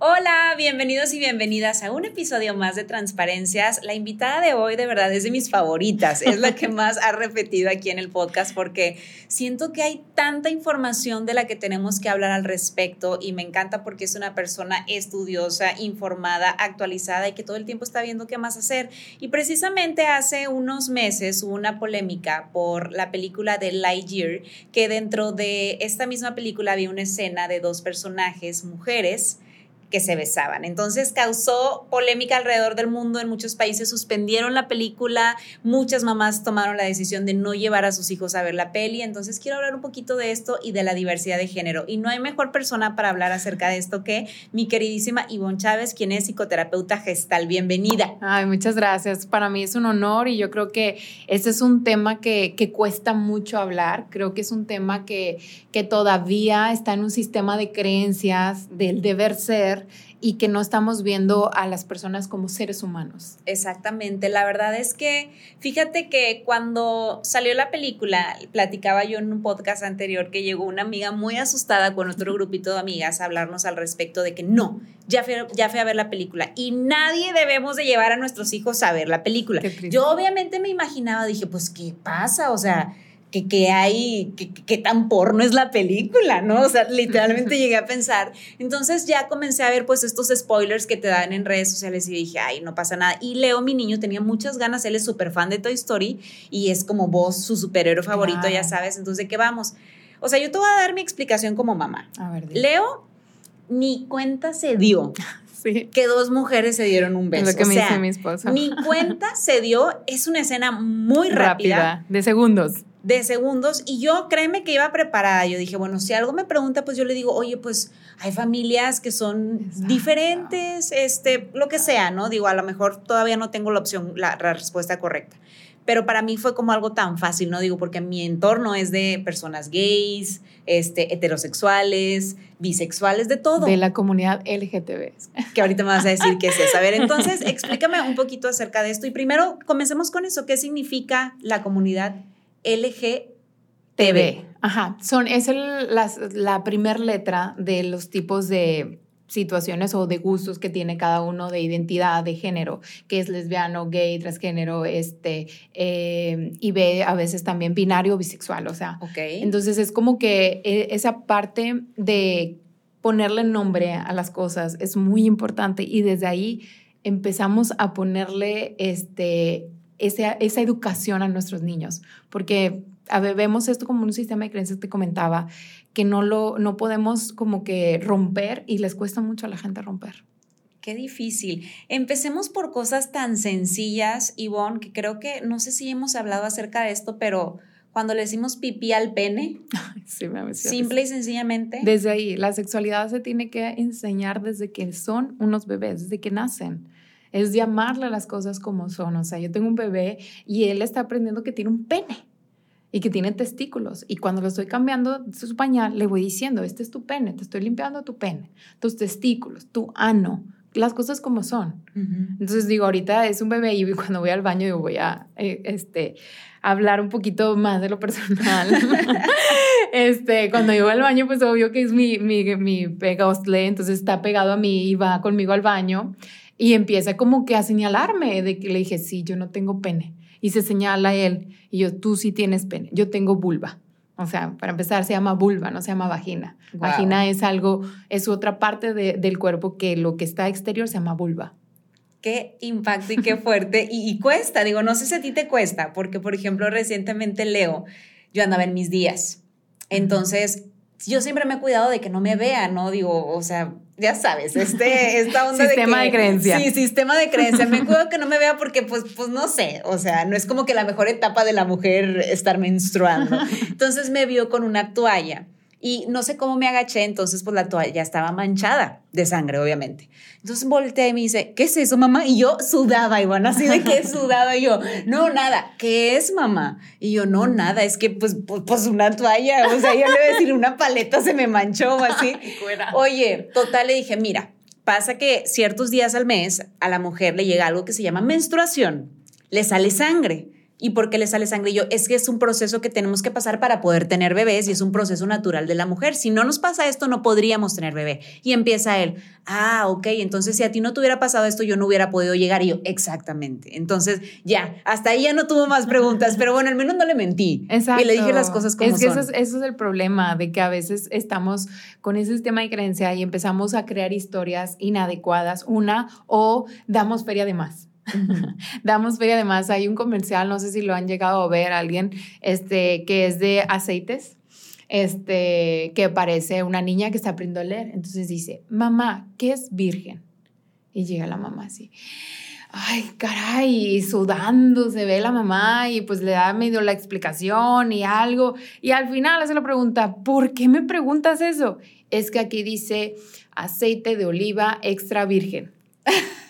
Hola, bienvenidos y bienvenidas a un episodio más de Transparencias. La invitada de hoy de verdad es de mis favoritas, es la que más ha repetido aquí en el podcast porque siento que hay tanta información de la que tenemos que hablar al respecto y me encanta porque es una persona estudiosa, informada, actualizada y que todo el tiempo está viendo qué más hacer. Y precisamente hace unos meses hubo una polémica por la película de Lightyear, que dentro de esta misma película había una escena de dos personajes, mujeres, que se besaban. Entonces causó polémica alrededor del mundo, en muchos países suspendieron la película, muchas mamás tomaron la decisión de no llevar a sus hijos a ver la peli, entonces quiero hablar un poquito de esto y de la diversidad de género. Y no hay mejor persona para hablar acerca de esto que mi queridísima Ivonne Chávez, quien es psicoterapeuta gestal. Bienvenida. Ay, muchas gracias. Para mí es un honor y yo creo que este es un tema que, que cuesta mucho hablar. Creo que es un tema que, que todavía está en un sistema de creencias del deber ser y que no estamos viendo a las personas como seres humanos. Exactamente, la verdad es que fíjate que cuando salió la película, platicaba yo en un podcast anterior que llegó una amiga muy asustada con otro grupito de amigas a hablarnos al respecto de que no, ya fui, ya fui a ver la película y nadie debemos de llevar a nuestros hijos a ver la película. Yo obviamente me imaginaba, dije, pues, ¿qué pasa? O sea que, hay, que, tan porno es la película, ¿no? O sea, literalmente llegué a pensar. Entonces ya comencé a ver pues estos spoilers que te dan en redes sociales y dije, ay, no pasa nada. Y Leo, mi niño, tenía muchas ganas, él es súper fan de Toy Story y es como vos, su superhéroe favorito, ya sabes. Entonces, ¿de qué vamos? O sea, yo te voy a dar mi explicación como mamá. A ver, Leo ni cuenta se dio. Sí. que dos mujeres se dieron un beso. lo que me dice mi esposo. Ni cuenta se dio, es una escena muy rápida. rápida. De segundos de segundos y yo créeme que iba preparada. Yo dije, bueno, si algo me pregunta, pues yo le digo, oye, pues hay familias que son diferentes, este, lo que sea, ¿no? Digo, a lo mejor todavía no tengo la opción, la, respuesta correcta. Pero para mí fue como algo tan fácil, ¿no? Digo, porque mi entorno es de personas gays, este, heterosexuales, bisexuales, de todo. De la comunidad LGTB. Que ahorita me vas a decir qué es eso. A ver, entonces explícame un poquito acerca de esto. Y primero, comencemos con eso. ¿Qué significa la comunidad LGTB. Ajá, son, es el, la primera letra de los tipos de situaciones o de gustos que tiene cada uno de identidad de género, que es lesbiano, gay, transgénero, este, eh, y ve a veces también binario o bisexual, o sea. Okay. Entonces es como que eh, esa parte de ponerle nombre a las cosas es muy importante y desde ahí empezamos a ponerle este, esa, esa educación a nuestros niños, porque a vemos esto como un sistema de creencias que comentaba, que no lo no podemos como que romper y les cuesta mucho a la gente romper. Qué difícil. Empecemos por cosas tan sencillas, Ivonne, que creo que no sé si hemos hablado acerca de esto, pero cuando le decimos pipí al pene, simple y sencillamente. Desde ahí, la sexualidad se tiene que enseñar desde que son unos bebés, desde que nacen es llamarle a las cosas como son. O sea, yo tengo un bebé y él está aprendiendo que tiene un pene y que tiene testículos. Y cuando lo estoy cambiando su pañal, le voy diciendo, este es tu pene, te estoy limpiando tu pene, tus testículos, tu ano, las cosas como son. Entonces digo, ahorita es un bebé y cuando voy al baño yo voy a eh, este, hablar un poquito más de lo personal. este, cuando yo voy al baño, pues obvio que es mi, mi, mi pegostle, entonces está pegado a mí y va conmigo al baño. Y empieza como que a señalarme de que le dije, sí, yo no tengo pene. Y se señala él. Y yo, tú sí tienes pene. Yo tengo vulva. O sea, para empezar, se llama vulva, no se llama vagina. Vagina es algo, es otra parte del cuerpo que lo que está exterior se llama vulva. Qué impacto y qué fuerte. y, y, cuesta, digo, no sé si a ti te cuesta, porque por ejemplo, recientemente leo, yo andaba en mis días. Entonces, yo siempre me he cuidado de que no me vea, ¿no? Digo, o sea, ya sabes, este, esta onda sistema de, creencia. Sí, sistema de creencia. Me cuido que no me vea porque, pues, pues no sé, o sea, no es como que la mejor etapa de la mujer estar menstruando. Entonces me vio con una toalla Y no sé cómo me agaché, entonces pues la toalla estaba manchada de sangre, obviamente. Entonces volteé y me dice, ¿qué es eso, mamá? Y yo sudaba, Iván, así de que sudaba. Y yo, no, nada, ¿qué es, mamá? Y yo, no, nada, es que pues, pues, pues una toalla, o sea, yo le voy a decir, una paleta se me manchó o así. Oye, total, le dije, mira, pasa que ciertos días al mes a la mujer le llega algo que se llama menstruación, le sale sangre. ¿Y por qué le sale sangre? Y yo, es que es un proceso que tenemos que pasar para poder tener bebés y es un proceso natural de la mujer. Si no nos pasa esto, no podríamos tener bebé. Y empieza él, ah, ok, entonces si a ti no te hubiera pasado esto, yo no hubiera podido llegar. Y yo, exactamente. Entonces, ya, hasta ahí ya no tuvo más preguntas, pero bueno, al menos no le mentí. Exacto. Y le dije las cosas como es que Eso es, eso es el problema, de que a veces estamos con ese sistema de creencia y empezamos a crear historias inadecuadas, una, o damos feria de más. Damos fe, además hay un comercial, no sé si lo han llegado a ver alguien, este, que es de aceites, este, que parece una niña que está aprendiendo a leer. Entonces dice, mamá, ¿qué es virgen? Y llega la mamá así. Ay, caray, sudando se ve la mamá y pues le da medio la explicación y algo. Y al final hace la pregunta, ¿por qué me preguntas eso? Es que aquí dice aceite de oliva extra virgen.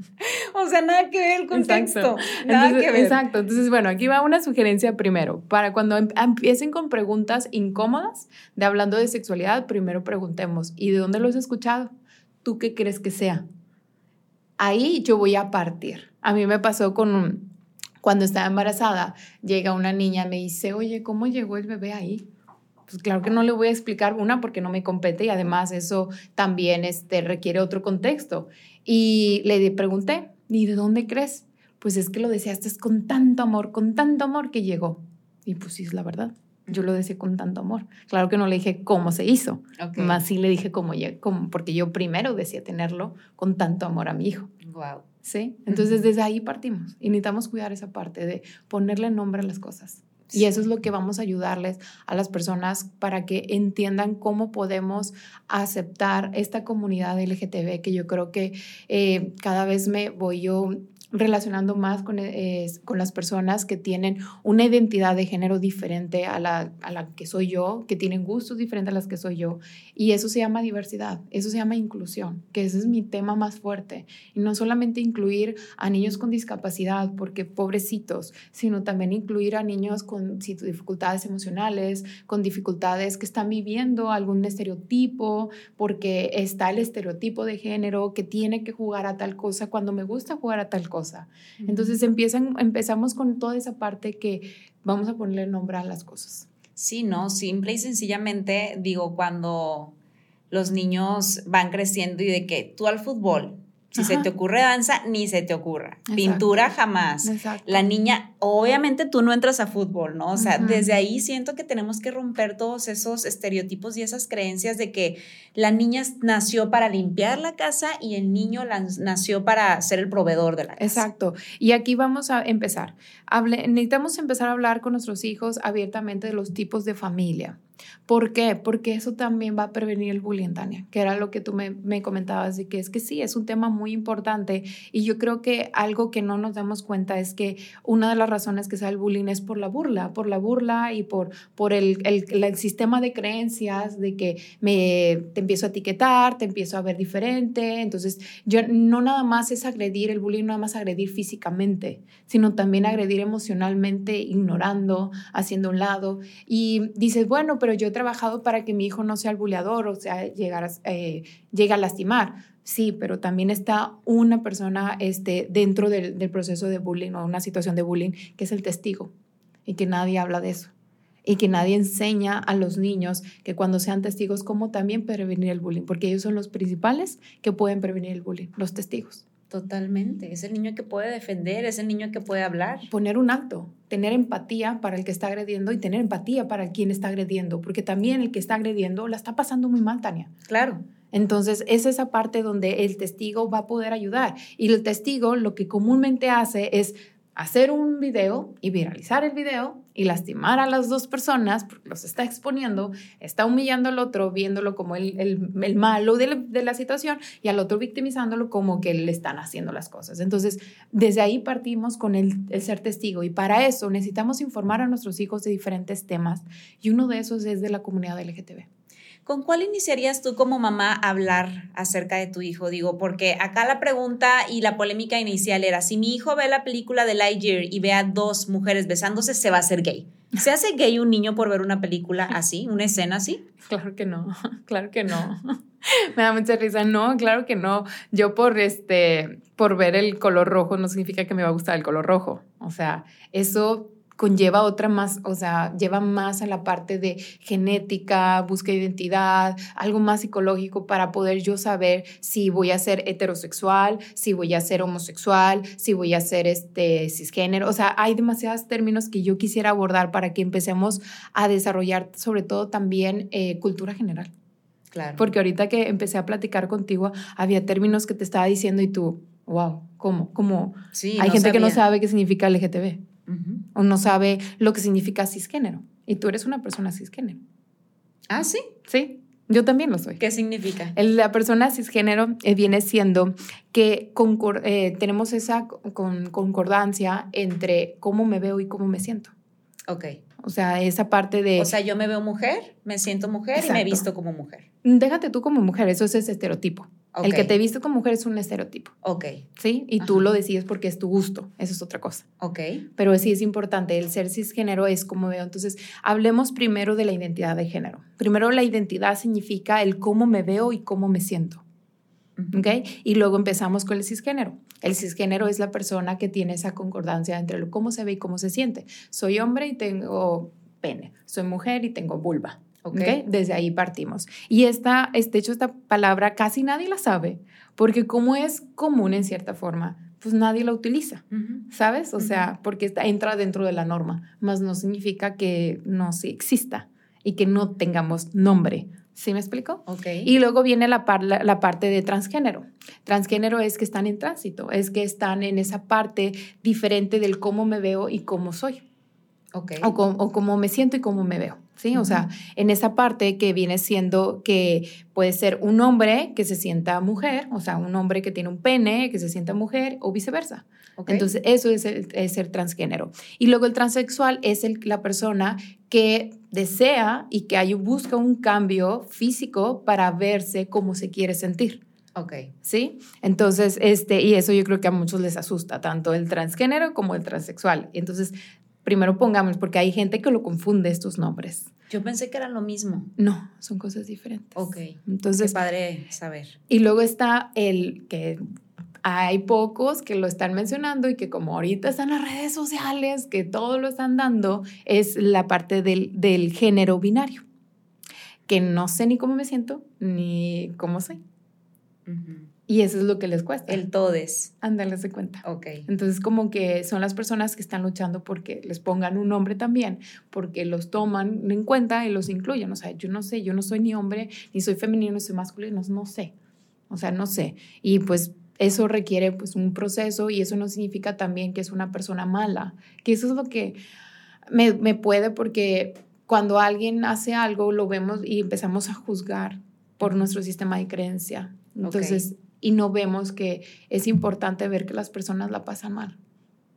o sea, nada que ver el contexto. Nada que ver. Exacto. Entonces, bueno, aquí va una sugerencia primero. Para cuando em, empiecen con preguntas incómodas de hablando de sexualidad, primero preguntemos, ¿y de dónde lo has escuchado? ¿Tú qué crees que sea? Ahí yo voy a partir. A mí me pasó con cuando estaba embarazada, llega una niña, me dice, oye, ¿cómo llegó el bebé ahí? Pues claro que no le voy a explicar una porque no me compete y además eso también este, requiere otro contexto. Y le pregunté, ¿y de dónde crees? Pues es que lo deseaste con tanto amor, con tanto amor que llegó. Y pues sí, es la verdad. Yo lo deseé con tanto amor. Claro que no le dije cómo se hizo, más sí le dije cómo, cómo, porque yo primero decía tenerlo con tanto amor a mi hijo. Wow. ¿Sí? Entonces desde ahí partimos y necesitamos cuidar esa parte de ponerle nombre a las cosas. Y eso es lo que vamos a ayudarles a las personas para que entiendan cómo podemos aceptar esta comunidad LGTB, que yo creo que eh, cada vez me voy yo relacionando más con, eh, con, las personas que tienen una identidad de género diferente a la, a la, que soy yo, que tienen gustos diferentes a las que soy yo. Y eso se llama diversidad, eso se llama inclusión, que ese es mi tema más fuerte. Y no solamente incluir a niños con discapacidad, porque pobrecitos, sino también incluir a niños con dificultades emocionales, con dificultades que están viviendo algún estereotipo, porque está el estereotipo de género que tiene que jugar a tal cosa cuando me gusta jugar a tal cosa entonces empiezan, empezamos con toda esa parte que vamos a ponerle nombre a las cosas. Sí, no, simple y sencillamente digo, cuando los niños van creciendo y de que tú al fútbol, si se te ocurre danza, ni se te ocurra. Pintura jamás. La niña, obviamente tú no entras a fútbol, ¿no? O sea, desde ahí siento que tenemos que romper todos esos estereotipos y esas creencias de que la niña nació para limpiar la casa y el niño nació para ser el proveedor de la casa. Exacto. Y aquí vamos a empezar. necesitamos empezar a hablar con nuestros hijos abiertamente de los tipos de familia. ¿Por qué? Porque eso también va a prevenir el bullying, Tania, que era lo que tú me, me, comentabas y que es que sí, es un tema muy importante y yo creo que algo que no nos damos cuenta es que una de las razones que sea el bullying es por la burla, por la burla y por, por el, el, el sistema de creencias de que me, te empiezo a etiquetar, te empiezo a ver diferente, entonces yo no nada más es agredir, el bullying no nada más agredir físicamente, sino también agredir emocionalmente, ignorando, haciendo un lado y dices, bueno, pero yo he trabajado para que mi hijo no sea el buleador, o sea, llegar a, eh, llegue a lastimar. Sí, pero también está una persona este, dentro del, del proceso de bullying o una situación de bullying que es el testigo y que nadie habla de eso y que nadie enseña a los niños que cuando sean testigos cómo también prevenir el bullying, porque ellos son los principales que pueden prevenir el bullying, los testigos. Totalmente. Es el niño que puede defender, es el niño que puede hablar. Poner un acto, tener empatía para el que está agrediendo y tener empatía para quien está agrediendo, porque también el que está agrediendo la está pasando muy mal, Tania. Claro. Entonces, es esa parte donde el testigo va a poder ayudar. Y el testigo lo que comúnmente hace es hacer un video y viralizar el video y lastimar a las dos personas porque los está exponiendo, está humillando al otro, viéndolo como el, el, malo de la, situación y al otro victimizándolo como que le están haciendo las cosas. Entonces, desde ahí partimos con el, el ser testigo y para eso necesitamos informar a nuestros hijos de diferentes temas y uno de esos es de la comunidad LGTB. ¿Con cuál iniciarías tú como mamá a hablar acerca de tu hijo? Digo, porque acá la pregunta y la polémica inicial era, si mi hijo ve la película de Lightyear y ve a dos mujeres besándose, se va a hacer gay. ¿Se hace gay un niño por ver una película así, una escena así? Claro que no, claro que no. Me da mucha risa. No, claro que no. Yo por este, por ver el color rojo no significa que me va a gustar el color rojo. O sea, eso conlleva otra más, o sea, lleva más a la parte de genética, búsqueda de identidad, algo más psicológico para poder yo saber si voy a ser heterosexual, si voy a ser homosexual, si voy a ser este cisgénero. O sea, hay demasiados términos que yo quisiera abordar para que empecemos a desarrollar sobre todo también eh, cultura general. Claro. Porque ahorita que empecé a platicar contigo, había términos que te estaba diciendo y tú, wow, ¿cómo? ¿Cómo? Sí, hay gente que no sabe qué significa LGTB o no sabe lo que significa cisgénero. Y tú eres una persona cisgénero. Ah, sí. Sí, yo también lo soy. ¿Qué significa? La persona cisgénero eh, viene siendo que eh, tenemos esa concordancia entre cómo me veo y cómo me siento. Ok. O sea, esa parte de... O sea, yo me veo mujer, me siento mujer y me visto como mujer. Déjate tú como mujer, eso es ese estereotipo. El que te viste como mujer es un estereotipo. Ok. ¿Sí? Y tú lo decides porque es tu gusto. Eso es otra cosa. Ok. Pero sí es importante. El ser cisgénero es como veo. Entonces, hablemos primero de la identidad de género. Primero, la identidad significa el cómo me veo y cómo me siento. ¿Ok? Y luego empezamos con el cisgénero. El cisgénero es la persona que tiene esa concordancia entre lo cómo se ve y cómo se siente. Soy hombre y tengo pene. Soy mujer y tengo vulva. Okay. Desde ahí partimos. Y esta, este hecho, esta palabra casi nadie la sabe, porque como es común en cierta forma, pues nadie la utiliza, ¿sabes? O sea, porque está, entra dentro de la norma, más no significa que no exista y que no tengamos nombre. ¿Sí me explico? Ok. Y luego viene la, la, la, parte de transgénero. Transgénero es que están en tránsito, es que están en esa parte diferente del cómo me veo y cómo soy. Okay. O, o cómo me siento y cómo me veo. ¿Sí? O sea, en esa parte que viene siendo que puede ser un hombre que se sienta mujer, o sea, un hombre que tiene un pene que se sienta mujer o viceversa. Entonces, eso es el, transgénero. Y luego el transexual es el, la persona que desea y que hay, busca un cambio físico para verse como se quiere sentir. Ok. ¿Sí? Entonces, este, y eso yo creo que a muchos les asusta, tanto el transgénero como el transexual. Entonces, primero pongamos, porque hay gente que lo confunde estos nombres. Yo pensé que eran lo mismo. No, son cosas diferentes. Ok. Entonces. Qué padre saber. Y luego está el que hay pocos que lo están mencionando y que como ahorita están las redes sociales, que todo lo están dando, es la parte del, del género binario, que no sé ni cómo me siento ni cómo soy. Y eso es lo que les cuesta. El todes. Ándale, se cuenta. Ok. Entonces, como que son las personas que están luchando porque les pongan un nombre también, porque los toman en cuenta y los incluyen. O sea, yo no sé, yo no soy ni hombre, ni soy femenino, ni soy masculino, no sé. O sea, no sé. Y pues eso requiere pues un proceso y eso no significa también que es una persona mala, que eso es lo que me, me puede porque cuando alguien hace algo lo vemos y empezamos a juzgar por nuestro sistema de creencia. Entonces, y no vemos que es importante ver que las personas la pasan mal.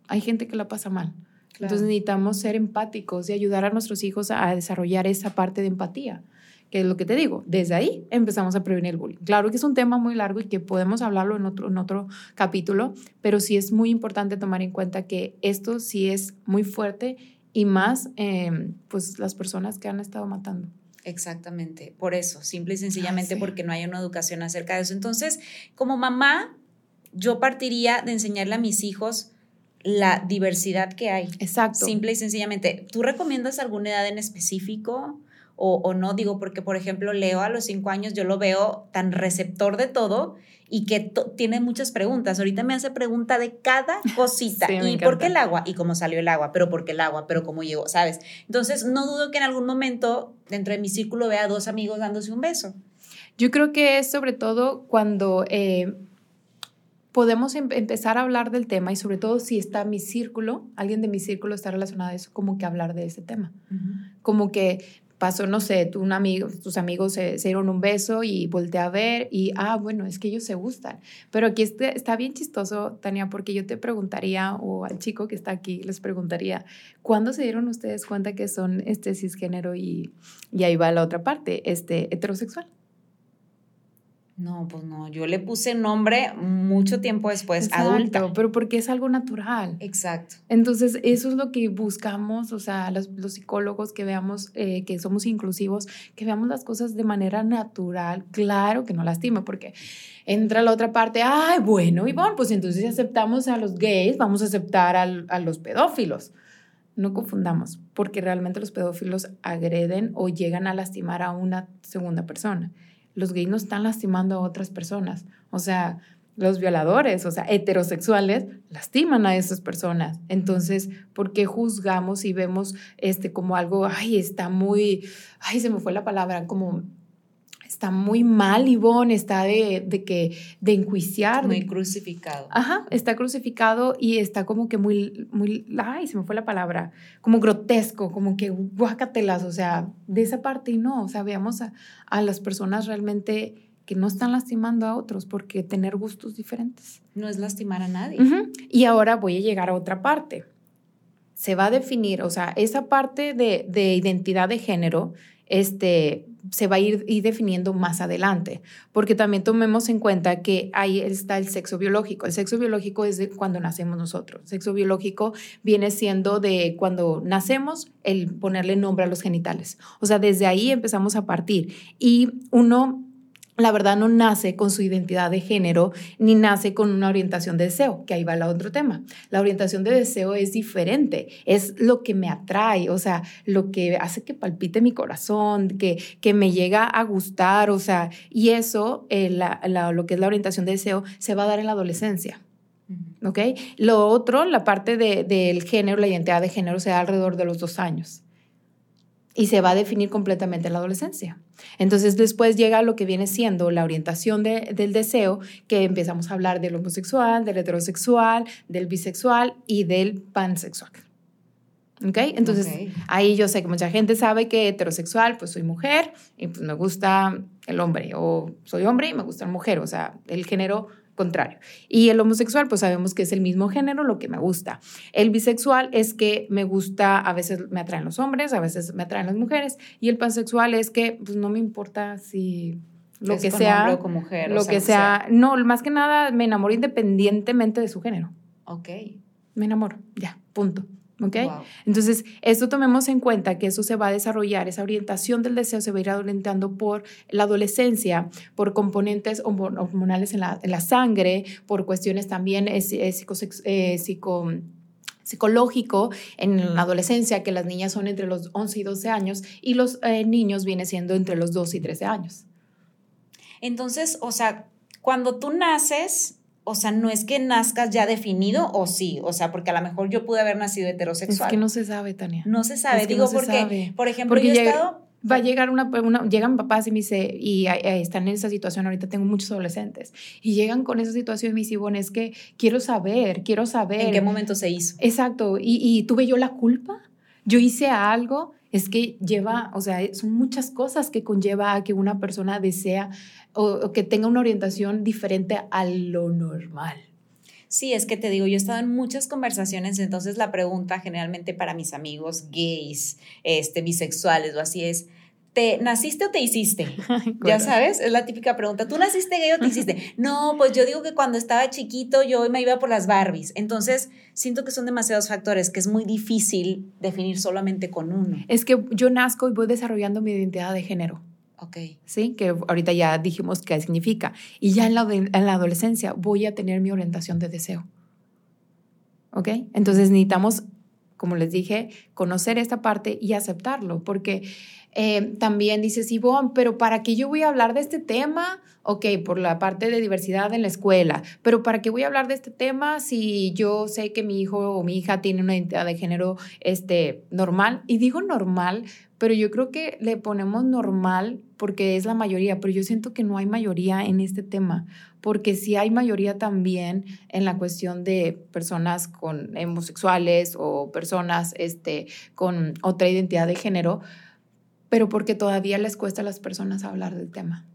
Hay gente que la pasa mal. Entonces necesitamos ser empáticos y ayudar a nuestros hijos a desarrollar esa parte de empatía, que es lo que te digo, desde ahí empezamos a prevenir el bullying. Claro que es un tema muy largo y que podemos hablarlo en otro, en otro capítulo, pero sí es muy importante tomar en cuenta que esto sí es muy fuerte y más eh, pues las personas que han estado matando. Exactamente, por eso, simple y sencillamente porque no hay una educación acerca de eso. Entonces, como mamá, yo partiría de enseñarle a mis hijos la diversidad que hay. Exacto. Simple y sencillamente. ¿Tú recomiendas alguna edad en específico? O, o, no, digo, porque por ejemplo Leo a los cinco años yo lo veo tan receptor de todo y que tiene muchas preguntas. Ahorita me hace pregunta de cada cosita. ¿Y por qué el agua? ¿Y cómo salió el agua? ¿Pero por qué el agua? ¿Pero cómo llegó? ¿Sabes? Entonces, no dudo que en algún momento dentro de mi círculo vea a dos amigos dándose un beso. Yo creo que es sobre todo cuando... Eh, podemos em- empezar a hablar del tema y sobre todo si está mi círculo, alguien de mi círculo está relacionado a eso, como que hablar de ese tema. Como que pasó, no sé, tú, un amigo, tus amigos se, se dieron un beso y volteé a ver y, ah, bueno, es que ellos se gustan. Pero aquí este- está bien chistoso, Tania, porque yo te preguntaría, o al chico que está aquí, les preguntaría, ¿cuándo se dieron ustedes cuenta que son este cisgénero y, y ahí va la otra parte, este heterosexual? No, pues no, yo le puse nombre mucho tiempo después, Exacto, adulta. Pero porque es algo natural. Exacto. Entonces, eso es lo que buscamos, o sea, los, los psicólogos que veamos eh, que somos inclusivos, que veamos las cosas de manera natural, claro que no lastima, porque entra la otra parte, ay, bueno, Ivonne, pues entonces si aceptamos a los gays, vamos a aceptar al- a los pedófilos. No confundamos, porque realmente los pedófilos agreden o llegan a lastimar a una segunda persona. Los gays no están lastimando a otras personas. O sea, los violadores, o sea, heterosexuales, lastiman a esas personas. Entonces, ¿por qué juzgamos y vemos este como algo, ay, está muy, ay, se me fue la palabra, como está muy mal, Ivonne, está de, de que, de enjuiciar, Muy crucificado. Ajá, está crucificado y está como que muy, muy, ay, se me fue la palabra, como grotesco, como que guácatelas, o sea, de esa parte y no, o sea, veamos a, a las personas realmente que no están lastimando a otros porque tener gustos diferentes. No es lastimar a nadie. Y ahora voy a llegar a otra parte. Se va a definir, o sea, esa parte de, de identidad de género este, se va a ir, definiendo más adelante, porque también tomemos en cuenta que ahí está el sexo biológico. El sexo biológico es de cuando nacemos nosotros. El sexo biológico viene siendo de cuando nacemos, el ponerle nombre a los genitales. O sea, desde ahí empezamos a partir. Y uno la verdad no nace con su identidad de género ni nace con una orientación de deseo, que ahí va el otro tema. La orientación de deseo es diferente, es lo que me atrae, o sea, lo que hace que palpite mi corazón, que, que me llega a gustar, o sea, y eso, eh, la- la- lo que es la orientación de deseo, se va a dar en la adolescencia. ¿ok? Lo otro, la parte de- del género, la identidad de género, se da alrededor de los dos años. Y se va a definir completamente en la adolescencia. Entonces después llega lo que viene siendo la orientación de- del deseo, que empezamos a hablar del homosexual, del heterosexual, del bisexual y del pansexual. ¿Ok? Entonces ahí yo sé que mucha gente sabe que heterosexual, pues soy mujer y pues me gusta el hombre, o soy hombre y me gusta la mujer, o sea, el género contrario. Y el homosexual, pues sabemos que es el mismo género, lo que me gusta. El bisexual es que me gusta, a veces me atraen los hombres, a veces me atraen las mujeres, y el pansexual es que pues no me importa si lo Es que sea, o con mujer, o lo sea, que sea, no, más que nada me enamoro independientemente de su género. Ok. Me enamoro, ya, punto. ¿Ok? Wow. Entonces, esto tomemos en cuenta que eso se va a desarrollar, esa orientación del deseo se va a ir orientando por la adolescencia, por componentes hormo- hormonales en la, en la sangre, por cuestiones también eh, eh, psicosex- eh, psico- psicológico en la adolescencia, que las niñas son entre los 11 y 12 años y los eh, niños vienen siendo entre los 12 y 13 años. Entonces, o sea, cuando tú naces, o sea, no es que nazcas ya definido o sí, o sea, porque a lo mejor yo pude haber nacido heterosexual. Es que no se sabe, Tania. No se sabe, es que digo no se porque, sabe. por ejemplo, Porque yo he estado... Va a llegar una, una- llegan papás y me dice, y ahí- ahí están en esa situación, ahorita tengo muchos adolescentes, y llegan con esa situación y me dicen, bueno, es que quiero saber, quiero saber. ¿En qué momento se hizo? Exacto, y, y tuve yo la culpa, yo hice algo, es que lleva, o sea, son muchas cosas que conlleva a que una persona desea o, que tenga una orientación diferente a lo normal. Sí, es que te digo, yo he estado en muchas conversaciones, entonces la pregunta generalmente para mis amigos gays, este, bisexuales o así es, ¿te naciste o te hiciste? Ya sabes, es la típica pregunta, ¿tú naciste gay o te hiciste? No, pues yo digo que cuando estaba chiquito yo me iba por las Barbies, entonces siento que son demasiados factores, que es muy difícil definir solamente con uno. Es que yo nazco y voy desarrollando mi identidad de género. Ok, ¿sí? Que ahorita ya dijimos qué significa. Y ya en la, en la adolescencia voy a tener mi orientación de deseo. ¿Ok? Entonces necesitamos, como les dije, conocer esta parte y aceptarlo, porque Eh, también dices, Ivonne, pero ¿para qué yo voy a hablar de este tema? Ok, por la parte de diversidad en la escuela, pero ¿para qué voy a hablar de este tema si yo sé que mi hijo o mi hija tiene una identidad de género este, normal? Y digo normal, pero yo creo que le ponemos normal porque es la mayoría, pero yo siento que no hay mayoría en este tema, porque sí hay mayoría también en la cuestión de personas con homosexuales o personas este, con otra identidad de género, pero porque todavía les cuesta a las personas hablar del tema.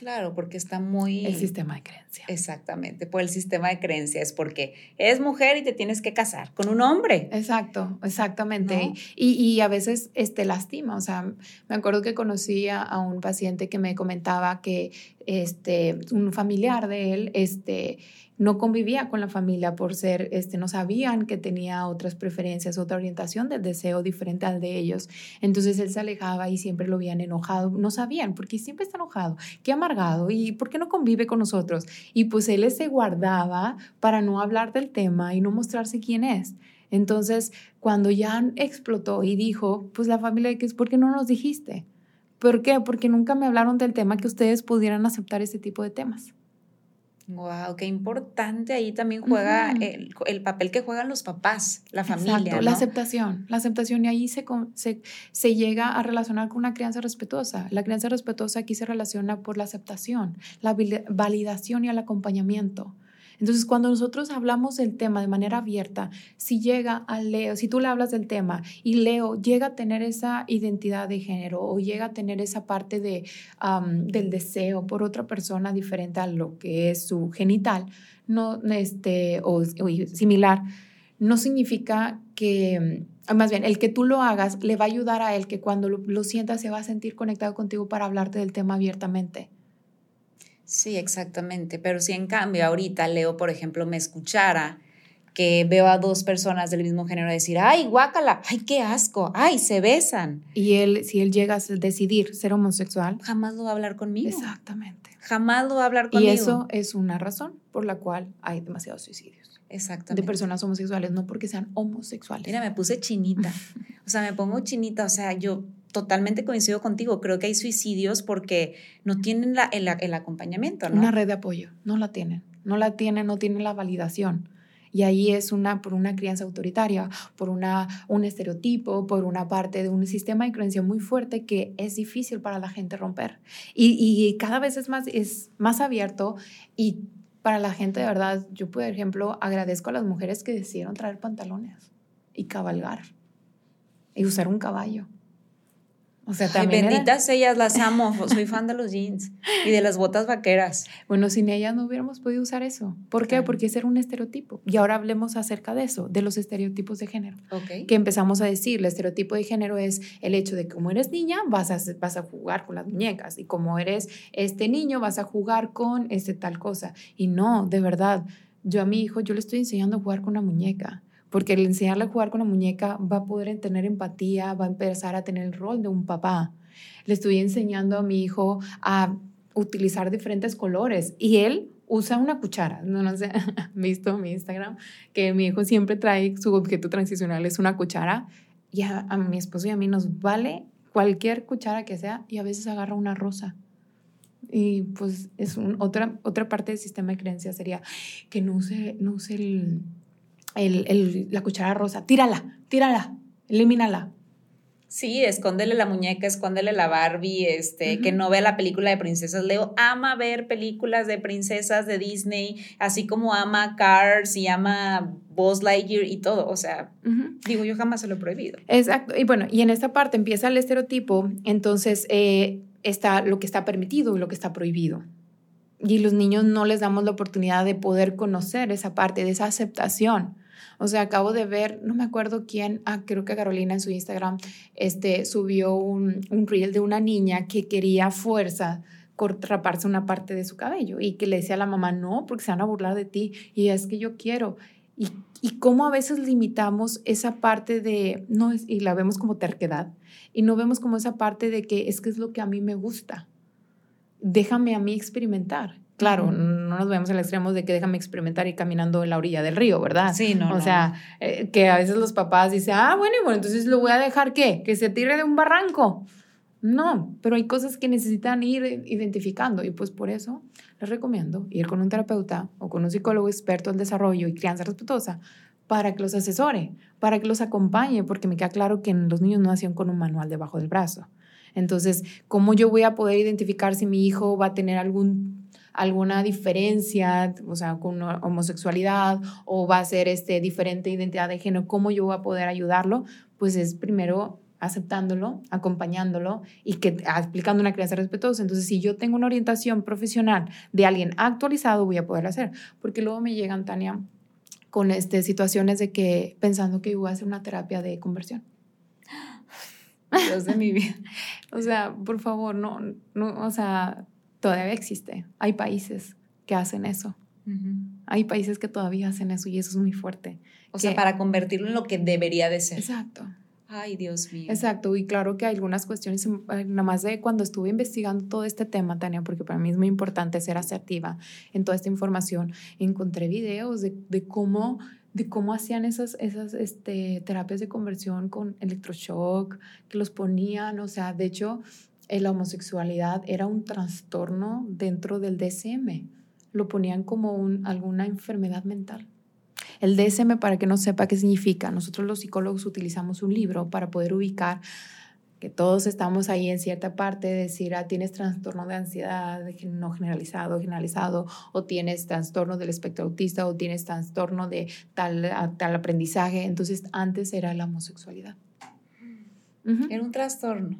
Claro, porque está muy... El sistema de creencia. Exactamente, por el sistema de creencia es porque eres mujer y te tienes que casar con un hombre. Exacto, exactamente. Y, y, a veces este, lastima, o sea, me acuerdo que conocí a, un paciente que me comentaba que este, un familiar de él, este, no convivía con la familia por ser, este, no sabían que tenía otras preferencias, otra orientación del deseo diferente al de ellos. Entonces él se alejaba y siempre lo habían enojado. No sabían, porque siempre está enojado, qué amargado y por qué no convive con nosotros. Y pues él se guardaba para no hablar del tema y no mostrarse quién es. Entonces, cuando ya explotó y dijo, pues la familia, ¿qué es? ¿Por qué no nos dijiste? ¿Por qué? Porque nunca me hablaron del tema que ustedes pudieran aceptar este tipo de temas. Wow, qué importante ahí también juega el, papel que juegan los papás, la familia. La aceptación, la aceptación y ahí se, se, se, llega a relacionar con una crianza respetuosa. La crianza respetuosa aquí se relaciona por la aceptación, la validación y el acompañamiento. Entonces, cuando nosotros hablamos del tema de manera abierta, si llega a Leo, si tú le hablas del tema y Leo llega a tener esa identidad de género o llega a tener esa parte de, del deseo por otra persona diferente a lo que es su genital, no, este, o, similar, no significa que, más bien, el que tú lo hagas le va a ayudar a él que cuando lo, lo sienta se va a sentir conectado contigo para hablarte del tema abiertamente. Sí, exactamente. Pero si en cambio ahorita Leo, por ejemplo, me escuchara que veo a dos personas del mismo género decir, ay, guácala, ay, qué asco, ay, se besan. Y él, si él llega a decidir ser homosexual, jamás lo va a hablar conmigo. Exactamente. Jamás lo va a hablar conmigo. Y eso es una razón por la cual hay demasiados suicidios. Exactamente. De personas homosexuales, no porque sean homosexuales. Mira, me puse chinita. o sea, me pongo chinita, o sea, yo totalmente coincido contigo. Creo que hay suicidios porque no tienen el, acompañamiento, ¿no? Una red de apoyo, no la tienen. No la tienen, no tienen la validación. Y ahí es una, por una crianza autoritaria, por una, un estereotipo, por una parte de un sistema de creencia muy fuerte que es difícil para la gente romper. Y, y cada vez es más, es más abierto y para la gente de verdad, yo por ejemplo agradezco a las mujeres que decidieron traer pantalones y cabalgar y usar un caballo o sea, también. benditas ellas, las amo. Soy fan de los jeans y de las botas vaqueras. Bueno, sin ellas no hubiéramos podido usar eso. ¿Por qué? Porque ese era un estereotipo. Y ahora hablemos acerca de eso, de los estereotipos de género. Okay. Que empezamos a decir, el estereotipo de género es el hecho de que como eres niña, vas a, vas a jugar con las muñecas. Y como eres este niño, vas a jugar con este tal cosa. Y no, de verdad, yo a mi hijo, yo le estoy enseñando a jugar con una muñeca porque el enseñarle a jugar con la muñeca va a poder tener empatía, va a empezar a tener el rol de un papá. Le estoy enseñando a mi hijo a utilizar diferentes colores y él usa una cuchara. No, no sé, visto mi Instagram que mi hijo siempre trae su objeto transicional, es una cuchara. Y a, mi esposo y a mí nos vale cualquier cuchara que sea y a veces agarra una rosa. Y pues es otra, otra parte del sistema de creencias sería que no use, no use el, el, la cuchara rosa, tírala, tírala, elimínala. Sí, escóndele la muñeca, escóndele la Barbie, este, que no vea la película de princesas. Leo ama ver películas de princesas de Disney, así como ama Cars y ama Buzz Lightyear y todo. O sea, digo, yo jamás se lo he prohibido. Exacto. Y bueno, y en esta parte empieza el estereotipo, entonces eh, está lo que está permitido y lo que está prohibido y los niños no les damos la oportunidad de poder conocer esa parte, de esa aceptación. O sea, acabo de ver, no me acuerdo quién, ah, creo que Carolina en su Instagram este, subió un, un reel de una niña que quería fuerza raparse una parte de su cabello y que le decía a la mamá, no, porque se van a burlar de ti y es que yo quiero. Y, y cómo a veces limitamos esa parte de, no, y la vemos como terquedad, y no vemos como esa parte de que es que es lo que a mí me gusta déjame a mí experimentar. Claro, no nos vemos al extremo de que déjame experimentar y caminando en la orilla del río, ¿verdad? Sí, no. O sea, eh, que a veces los papás dicen, ah, bueno, bueno, entonces lo voy a dejar qué? Que se tire de un barranco. No, pero hay cosas que necesitan ir identificando y pues por eso les recomiendo ir con un terapeuta o con un psicólogo experto en desarrollo y crianza respetuosa para que los asesore, para que los acompañe, porque me queda claro que los niños no nacieron con un manual debajo del brazo. Entonces, ¿cómo yo voy a poder identificar si mi hijo va a tener algún, alguna diferencia, o sea, con homosexualidad o va a ser este, diferente identidad de género? ¿Cómo yo voy a poder ayudarlo? Pues es primero aceptándolo, acompañándolo y que explicando una crianza respetuosa. Entonces, si yo tengo una orientación profesional de alguien actualizado, voy a poder hacer. Porque luego me llegan, Tania, con este, situaciones de que pensando que voy a hacer una terapia de conversión. Dios de mi vida. o sea, por favor, no, no, o sea, todavía existe. Hay países que hacen eso. Hay países que todavía hacen eso y eso es muy fuerte. O sea, para convertirlo en lo que debería de ser. Exacto. Ay, Dios mío. Exacto, y claro que hay algunas cuestiones, eh, nada más de cuando estuve investigando todo este tema, Tania, porque para mí es muy importante ser asertiva en toda esta información, encontré videos de, de cómo de cómo hacían esas, esas este, terapias de conversión con electroshock, que los ponían, o sea, de hecho, la homosexualidad era un trastorno dentro del DSM, lo ponían como un, alguna enfermedad mental. El DSM, para que no sepa qué significa, nosotros los psicólogos utilizamos un libro para poder ubicar que todos estamos ahí en cierta parte, de decir, ah, tienes trastorno de ansiedad no generalizado, generalizado, o tienes trastorno del espectro autista, o tienes trastorno de tal, tal aprendizaje. Entonces, antes era la homosexualidad. Era un trastorno.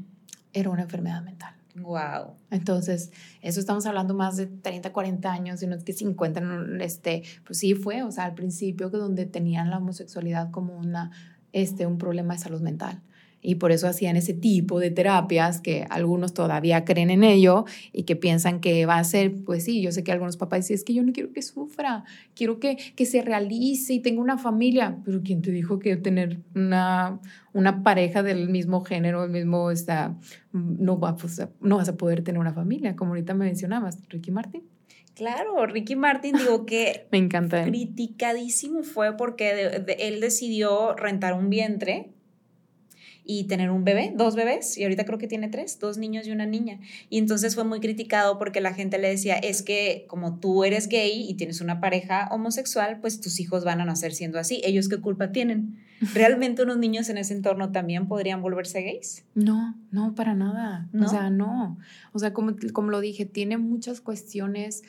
Era una enfermedad mental. Wow. Entonces, eso estamos hablando más de 30, 40 años, sino que 50, este, pues sí fue, o sea, al principio que donde tenían la homosexualidad como una, este, un problema de salud mental y por eso hacían ese tipo de terapias que algunos todavía creen en ello y que piensan que va a ser, pues sí, yo sé que algunos papás dicen, es que yo no quiero que sufra, quiero que, que se realice y tenga una familia, pero ¿quién te dijo que tener una, una pareja del mismo género, el mismo, está, no, va, pues, no vas a poder tener una familia, como ahorita me mencionabas, Ricky Martin? Claro, Ricky Martin, digo que... me encanta. Criticadísimo fue porque él decidió rentar un vientre y tener un bebé, dos bebés, y ahorita creo que tiene tres, dos niños y una niña. Y entonces fue muy criticado porque la gente le decía, es que como tú eres gay y tienes una pareja homosexual, pues tus hijos van a nacer siendo así. ¿Ellos qué culpa tienen? ¿Realmente unos niños en ese entorno también podrían volverse gays? No, no, para nada. ¿No? O sea, no. O sea, como, como lo dije, tiene muchas cuestiones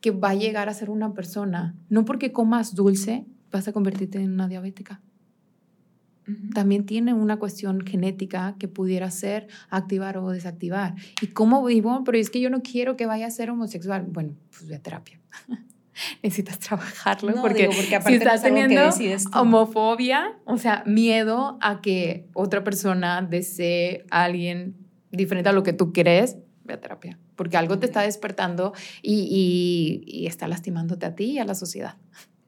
que va a llegar a ser una persona. No porque comas dulce vas a convertirte en una diabética también tiene una cuestión genética que pudiera ser activar o desactivar. ¿Y cómo vivo? Pero es que yo no quiero que vaya a ser homosexual. Bueno, pues ve a terapia. Necesitas trabajarlo porque, si estás teniendo homofobia, o sea, miedo a que otra persona desee a alguien diferente a lo que tú crees, ve a terapia. Porque algo te está despertando y, y está lastimándote a ti y a la sociedad.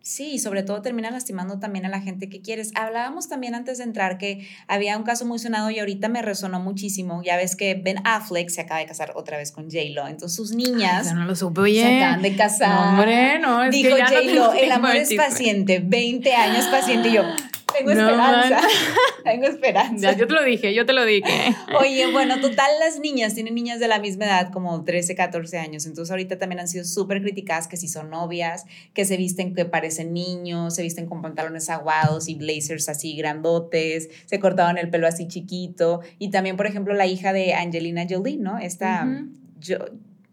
Sí, y sobre todo termina lastimando también a la gente que quieres. Hablábamos también antes de entrar que había un caso muy sonado y ahorita me resonó muchísimo. Ya ves que Ben Affleck se acaba de casar otra vez con J-Lo. Entonces sus niñas no lo se acaban de casar. hombre, no, es Dijo J-Lo, el amor es paciente, 20 años paciente. Y yo, tengo esperanza. tengo esperanza. Ya, yo te lo dije, yo te lo dije. Oye, bueno, total, las niñas tienen niñas de la misma edad, como 13, 14 años. Entonces, ahorita también han sido súper criticadas que si son novias, que se visten que parecen niños, se visten con pantalones aguados y blazers así grandotes, se cortaban el pelo así chiquito. Y también, por ejemplo, la hija de Angelina Jolie, ¿no? Esta. yo,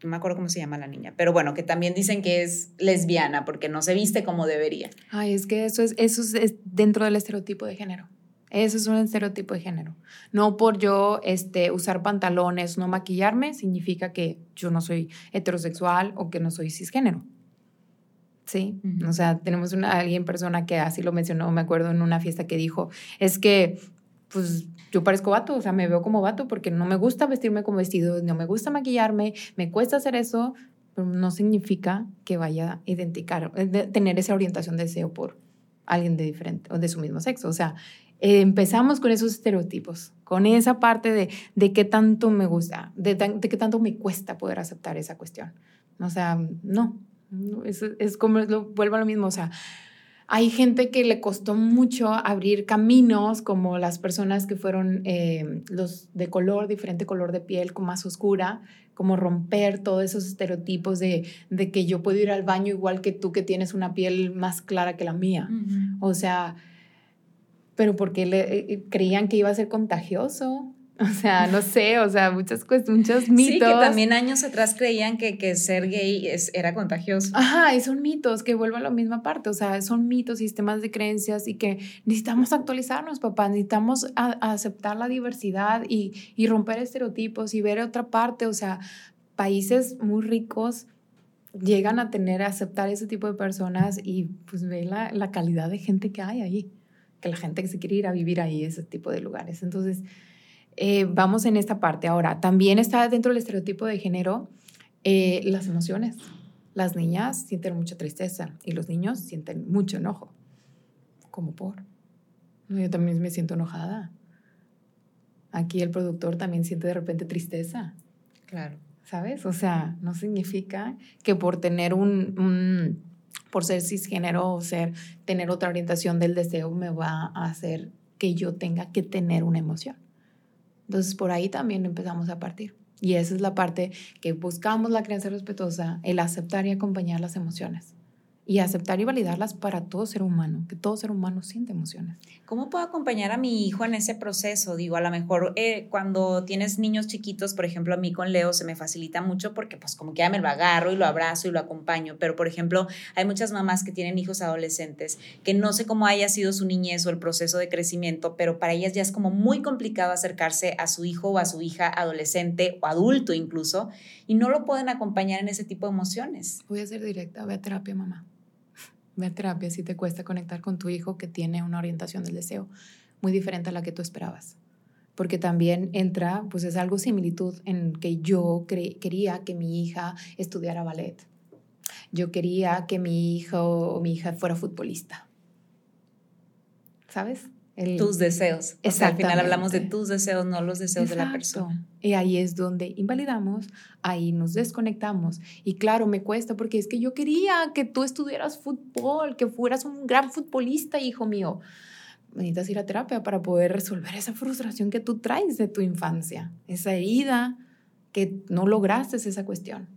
no me acuerdo cómo se llama la niña, pero bueno, que también dicen que es lesbiana porque no se viste como debería. Ay, es que eso es, eso es dentro del estereotipo de género. Eso es un estereotipo de género. No por yo este, usar pantalones, no maquillarme, significa que yo no soy heterosexual o que no soy cisgénero. Sí, o sea, tenemos una, alguien persona que así lo mencionó, me acuerdo en una fiesta que dijo, es que pues yo parezco vato, o sea, me veo como vato porque no me gusta vestirme como vestido, no me gusta maquillarme, me cuesta hacer eso, pero no significa que vaya a identificar, eh, tener esa orientación de deseo por alguien de diferente o de su mismo sexo. O sea, empezamos con esos estereotipos, con esa parte de, de qué tanto me gusta, de, de, qué tanto me cuesta poder aceptar esa cuestión. O sea, no, es, es como, lo, vuelvo a lo mismo, o sea, hay gente que le costó mucho abrir caminos, como las personas que fueron eh, los de color, diferente color de piel, con más oscura, como romper todos esos estereotipos de, de, que yo puedo ir al baño igual que tú que tienes una piel más clara que la mía. O sea, pero porque le, eh, creían que iba a ser contagioso. O sea, no sé, o sea, muchas muchos mitos. Sí, que también años atrás creían que, que ser gay es, era contagioso. Ajá, y son mitos que vuelven a la misma parte, o sea, son mitos, sistemas de creencias y que necesitamos actualizarnos, papá, necesitamos aceptar la diversidad y, y romper estereotipos y ver otra parte, o sea, países muy ricos llegan a tener, a aceptar ese tipo de personas y pues ve la, la calidad de gente que hay ahí, que la gente que se quiere ir a vivir ahí, ese tipo de lugares. Entonces, eh, vamos en esta parte. Ahora, también está dentro del estereotipo de género eh, las emociones. Las niñas sienten mucha tristeza y los niños sienten mucho enojo. ¿Cómo por? Yo también me siento enojada. Aquí el productor también siente de repente tristeza. Claro. ¿Sabes? O sea, no significa que por tener un, un por ser cisgénero o ser, tener otra orientación del deseo me va a hacer que yo tenga que tener una emoción. Entonces, por ahí también empezamos a partir. Y esa es la parte que buscamos la crianza respetuosa, el aceptar y acompañar las emociones y aceptar y validarlas para todo ser humano, que todo ser humano siente emociones. ¿Cómo puedo acompañar a mi hijo en ese proceso? Digo, a lo mejor eh, cuando tienes niños chiquitos, por ejemplo, a mí con Leo se me facilita mucho porque pues como que me lo agarro y lo abrazo y lo acompaño, pero por ejemplo, hay muchas mamás que tienen hijos adolescentes que no sé cómo haya sido su niñez o el proceso de crecimiento, pero para ellas ya es como muy complicado acercarse a su hijo o a su hija adolescente o adulto incluso y no lo pueden acompañar en ese tipo de emociones. Voy a ser directa, ve a terapia, mamá. Ve a terapia si te cuesta conectar con tu hijo que tiene una orientación del deseo muy diferente a la que tú esperabas. Porque también entra, pues es algo similitud en que yo quería que mi hija estudiara ballet. Yo quería que mi hijo o mi hija fuera futbolista. ¿Sabes? Tus deseos. al final hablamos de tus deseos, no los deseos de la persona. Y ahí es donde invalidamos, ahí nos desconectamos. Y claro, me cuesta porque es que yo quería que tú estudiaras fútbol, que fueras un gran futbolista, hijo mío. Necesitas ir a terapia para poder resolver esa frustración que tú traes de tu infancia, esa herida que no lograste esa cuestión.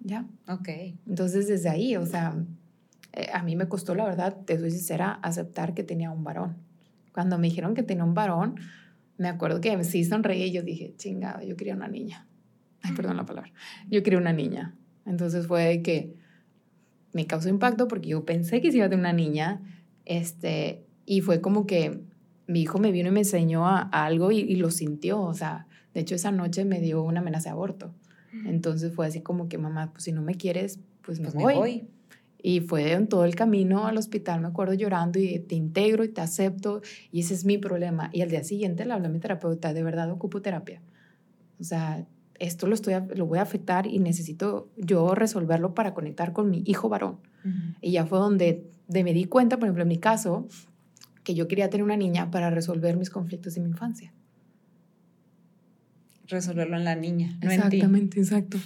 ¿Ya? Ok. Entonces, desde ahí, o sea, eh, a mí me costó, la verdad, te soy sincera, aceptar que tenía un varón cuando me dijeron que tenía un varón, me acuerdo que sí sonreí y yo dije, chingado, yo quería una niña. Ay, perdón la palabra. Yo quería una niña. Entonces fue que me causó impacto porque yo pensé que se iba a tener una niña. Este, y fue como que mi hijo me vino y me enseñó a, algo y, lo sintió. O sea, de hecho esa noche me dio una amenaza de aborto. Entonces fue así como que, mamá, pues si no me quieres, pues me, pues voy. me voy. Y fue en todo el camino al hospital, me acuerdo llorando y te integro y te acepto y ese es mi problema. Y al día siguiente le hablé a mi terapeuta, de verdad ocupo terapia. O sea, esto lo, estoy, lo voy a afectar y necesito yo resolverlo para conectar con mi hijo varón. Y ya fue donde de me di cuenta, por ejemplo, en mi caso, que yo quería tener una niña para resolver mis conflictos de mi infancia. Resolverlo en la niña, no Exactamente, exacto.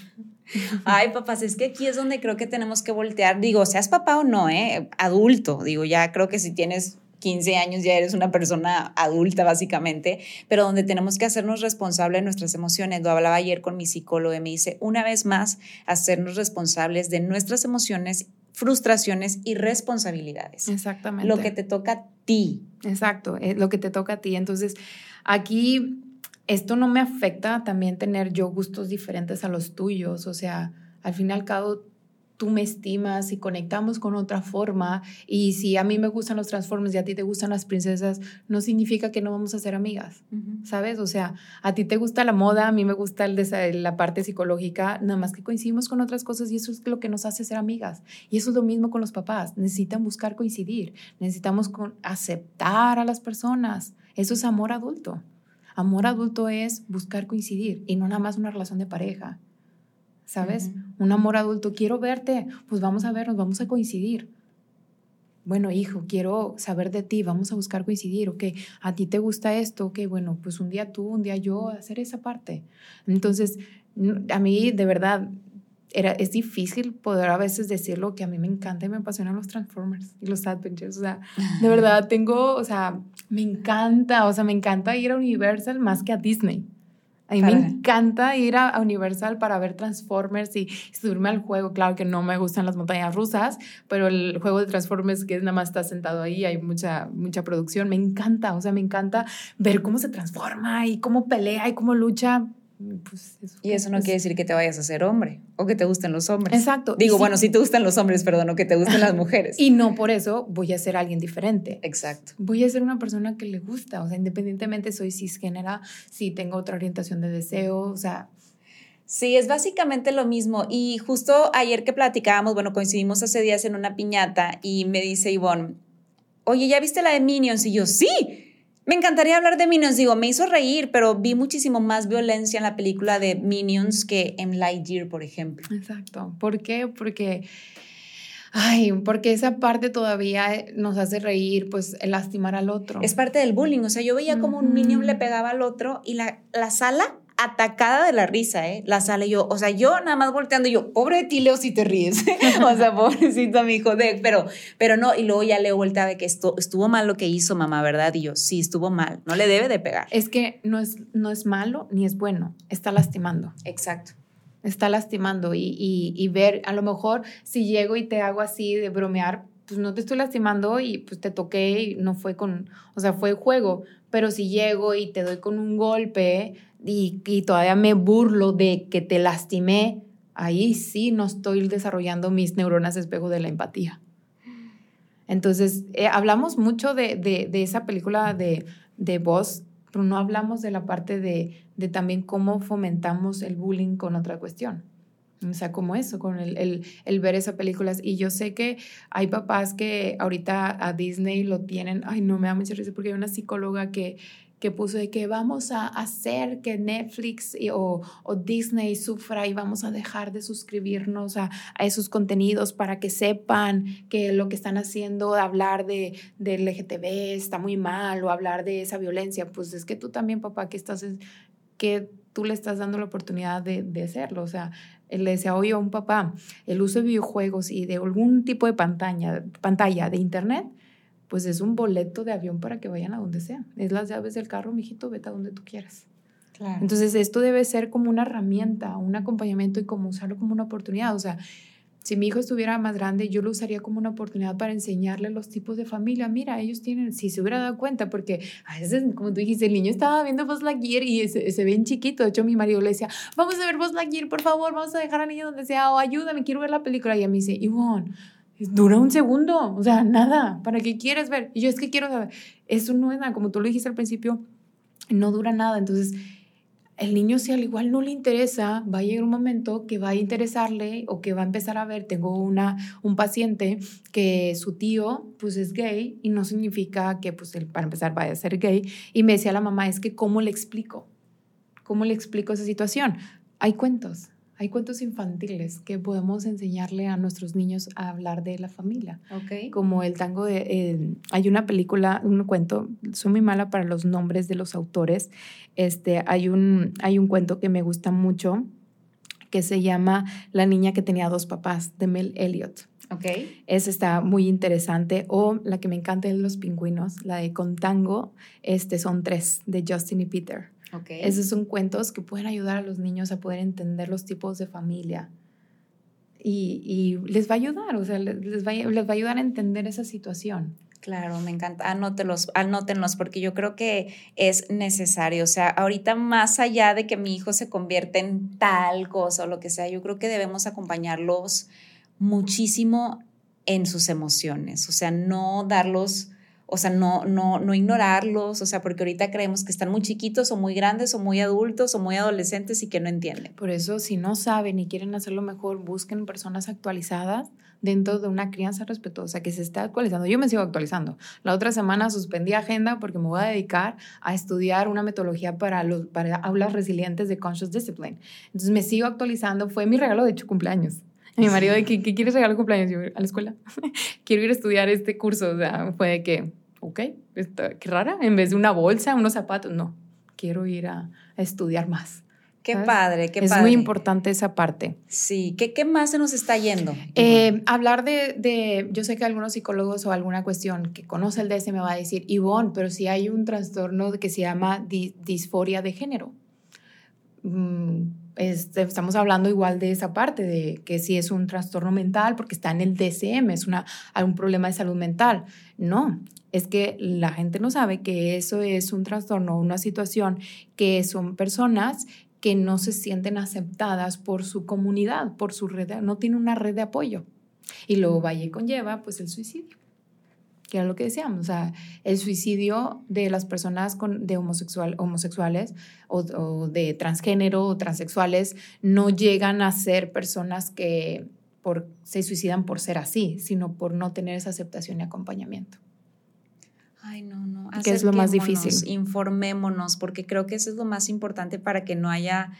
Ay, papás, es que aquí es donde creo que tenemos que voltear. Digo, seas papá o no, ¿eh? Adulto. Digo, ya creo que si tienes 15 años ya eres una persona adulta básicamente, pero donde tenemos que hacernos responsables de nuestras emociones. Lo hablaba ayer con mi psicólogo y me dice, una vez más, hacernos responsables de nuestras emociones, frustraciones y responsabilidades. Exactamente. Lo que te toca a ti. Exacto, eh, lo que te toca a ti. Entonces, aquí esto no me afecta también tener yo gustos diferentes a los tuyos, o sea, al fin y al cabo tú me estimas y conectamos con otra forma y si a mí me gustan los Transformers y a ti te gustan las princesas, no significa que no vamos a ser amigas, ¿sabes? O sea, a ti te gusta la moda, a mí me gusta el la parte psicológica, nada más que coincidimos con otras cosas y eso es lo que nos hace ser amigas. Y eso es lo mismo con los papás, necesitan buscar coincidir, necesitamos aceptar a las personas, eso es amor adulto. Amor adulto es buscar coincidir y no nada más una relación de pareja. ¿Sabes? Un amor adulto, quiero verte, pues vamos a vernos, vamos a coincidir. Bueno, hijo, quiero saber de ti, vamos a buscar coincidir, ok, a ti te gusta esto, ok, bueno, pues un día tú, un día yo, hacer esa parte. Entonces, a mí de verdad, era, es difícil poder a veces decirlo que a mí me encanta y me apasionan los Transformers y los Adventures. O sea, de verdad tengo, o sea, me encanta, o sea, me encanta ir a Universal más que a Disney. A mí me encanta ir a, Universal para ver Transformers y, subirme al juego. Claro que no me gustan las montañas rusas, pero el juego de Transformers que nada más está sentado ahí, hay mucha, mucha producción. Me encanta, o sea, me encanta ver cómo se transforma y cómo pelea y cómo lucha. Pues, y eso no quiere decir que te vayas a ser hombre o que te gusten los hombres. Exacto. Digo, bueno, si te gustan los hombres, perdón, o que te gusten las mujeres. y no por eso voy a ser alguien diferente. Exacto. Voy a ser una persona que le gusta, o sea, independientemente soy cisgénera, si tengo otra orientación de deseo, o sea... Sí, es básicamente lo mismo. Y justo ayer que platicábamos, bueno, coincidimos hace días en una piñata y me dice Ivonne, oye, ¿ya viste la de Minions? Y yo, sí. Me encantaría hablar de Minions, digo, me hizo reír, pero vi muchísimo más violencia en la película de Minions que en Lightyear, por ejemplo. Exacto. ¿Por qué? Porque, ay, porque esa parte todavía nos hace reír, pues lastimar al otro. Es parte del bullying, o sea, yo veía como un Minion le pegaba al otro y la, la sala atacada de la risa, ¿eh? La sale yo, o sea, yo nada más volteando, yo, pobre de ti, Leo, si te ríes. o sea, pobrecito mi hijo, de, pero, pero no, y luego ya Leo volteaba de que esto, estuvo mal lo que hizo mamá, ¿verdad? Y yo, sí, estuvo mal, no le debe de pegar. Es que no es, no es malo ni es bueno, está lastimando. Exacto. Está lastimando y, y, y ver, a lo mejor si llego y te hago así de bromear, pues no te estoy lastimando y pues te toqué y no fue con, o sea, fue juego, pero si llego y te doy con un golpe, y, todavía me burlo de que te lastimé, ahí sí no estoy desarrollando mis neuronas espejo de la empatía. Entonces, eh, hablamos mucho de, de, esa película de, de voz, pero no hablamos de la parte de, de, también cómo fomentamos el bullying con otra cuestión. O sea, como eso, con el, el, el, ver esas películas. Y yo sé que hay papás que ahorita a Disney lo tienen, ay, no me da mucha risa porque hay una psicóloga que, que puso de que vamos a hacer que Netflix o, Disney sufra y vamos a dejar de suscribirnos a, esos contenidos para que sepan que lo que están haciendo, hablar de, de LGTB está muy mal o hablar de esa violencia, pues es que tú también, papá, que estás, que tú le estás dando la oportunidad de, hacerlo. O sea, le decía, oye, a un papá, el uso de videojuegos y de algún tipo de pantalla, pantalla de internet pues es un boleto de avión para que vayan a donde sea. Es las llaves del carro, mijito, vete a donde tú quieras. Entonces, esto debe ser como una herramienta, un acompañamiento y como usarlo como una oportunidad. O sea, si mi hijo estuviera más grande, yo lo usaría como una oportunidad para enseñarle los tipos de familia. Mira, ellos tienen, si se hubiera dado cuenta, porque a veces, como tú dijiste, el niño estaba viendo Buzz Lightyear y se, se ve en chiquito. De hecho, mi marido le decía, vamos a ver Buzz Lightyear, por favor, vamos a dejar al niño donde sea, o ayúdame, quiero ver la película. Y a mí dice, Ivonne, dura un segundo, o sea, nada, ¿para qué quieres ver? Y yo es que quiero saber, eso no es nada, como tú lo dijiste al principio, no dura nada, entonces el niño si al igual no le interesa, va a llegar un momento que va a interesarle o que va a empezar a ver, tengo una, un paciente que su tío pues es gay y no significa que pues para empezar vaya a ser gay y me decía la mamá, es que ¿cómo le explico? ¿Cómo le explico esa situación? Hay cuentos, hay cuentos infantiles que podemos enseñarle a nuestros niños a hablar de la familia. Okay. Como el tango de... hay una película, un cuento, soy muy mala para los nombres de los autores. Este, hay, un, hay un cuento que me gusta mucho que se llama La niña que tenía dos papás, de Mel Elliott. Okay. Esa está muy interesante. O la que me encanta es Los Pingüinos, la de Con Tango, este, son tres, de Justin y Peter. Esos son cuentos que pueden ayudar a los niños a poder entender los tipos de familia. Y, les va a ayudar, o sea, les va, les va a ayudar a entender esa situación. Claro, me encanta. Anótenlos, anótenlos, porque yo creo que es necesario. O sea, ahorita más allá de que mi hijo se convierta en tal cosa o lo que sea, yo creo que debemos acompañarlos muchísimo en sus emociones. O sea, no darlos o sea, no, no, no ignorarlos, o sea, porque ahorita creemos que están muy chiquitos o muy grandes o muy adultos o muy adolescentes y que no entienden. Por eso, si no saben y quieren hacerlo mejor, busquen personas actualizadas dentro de una crianza respetuosa que se está actualizando. Yo me sigo actualizando. La otra semana suspendí agenda porque me voy a dedicar a estudiar una metodología para, los, para aulas resilientes de Conscious Discipline. Entonces me sigo actualizando. Fue mi regalo de hecho cumpleaños. Mi marido de que, quieres regalar cumpleaños yo, a la escuela. Quiero ir a estudiar este curso. O sea, fue de que ok, qué rara, en vez de una bolsa, unos zapatos, no, quiero ir a, estudiar más. Qué padre, qué es padre. Es muy importante esa parte. Sí, ¿qué, qué más se nos está yendo? Eh, hablar de, de, yo sé que algunos psicólogos o alguna cuestión que conoce el DS me va a decir, Ivonne, pero si hay un trastorno que se llama disforia de género. Mm, este, estamos hablando igual de esa parte, de que si es un trastorno mental porque está en el DSM, es una, un problema de salud mental. No, es que la gente no sabe que eso es un trastorno, una situación que son personas que no se sienten aceptadas por su comunidad, por su red, no tienen una red de apoyo. Y luego vaya y conlleva pues el suicidio, que era lo que decíamos, o sea, el suicidio de las personas con, de homosexual, homosexuales o, de transgénero o transexuales no llegan a ser personas que por, se suicidan por ser así, sino por no tener esa aceptación y acompañamiento. Ay, no, no. Que es lo más difícil. Informémonos, porque creo que eso es lo más importante para que no haya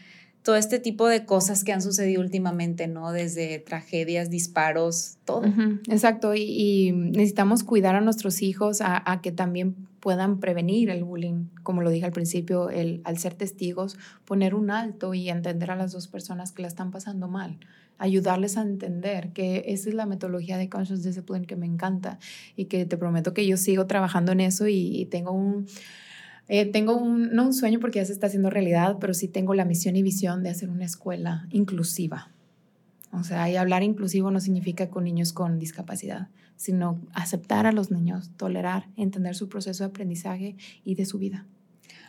todo este tipo de cosas que han sucedido últimamente, ¿no? Desde tragedias, disparos, todo. exacto, y, necesitamos cuidar a nuestros hijos a, que también puedan prevenir el bullying, como lo dije al principio, el, al ser testigos, poner un alto y entender a las dos personas que la están pasando mal ayudarles a entender que esa es la metodología de Conscious Discipline que me encanta y que te prometo que yo sigo trabajando en eso y, tengo un... Eh, tengo un, no un sueño porque ya se está haciendo realidad, pero sí tengo la misión y visión de hacer una escuela inclusiva. O sea, y hablar inclusivo no significa con niños con discapacidad, sino aceptar a los niños, tolerar, entender su proceso de aprendizaje y de su vida.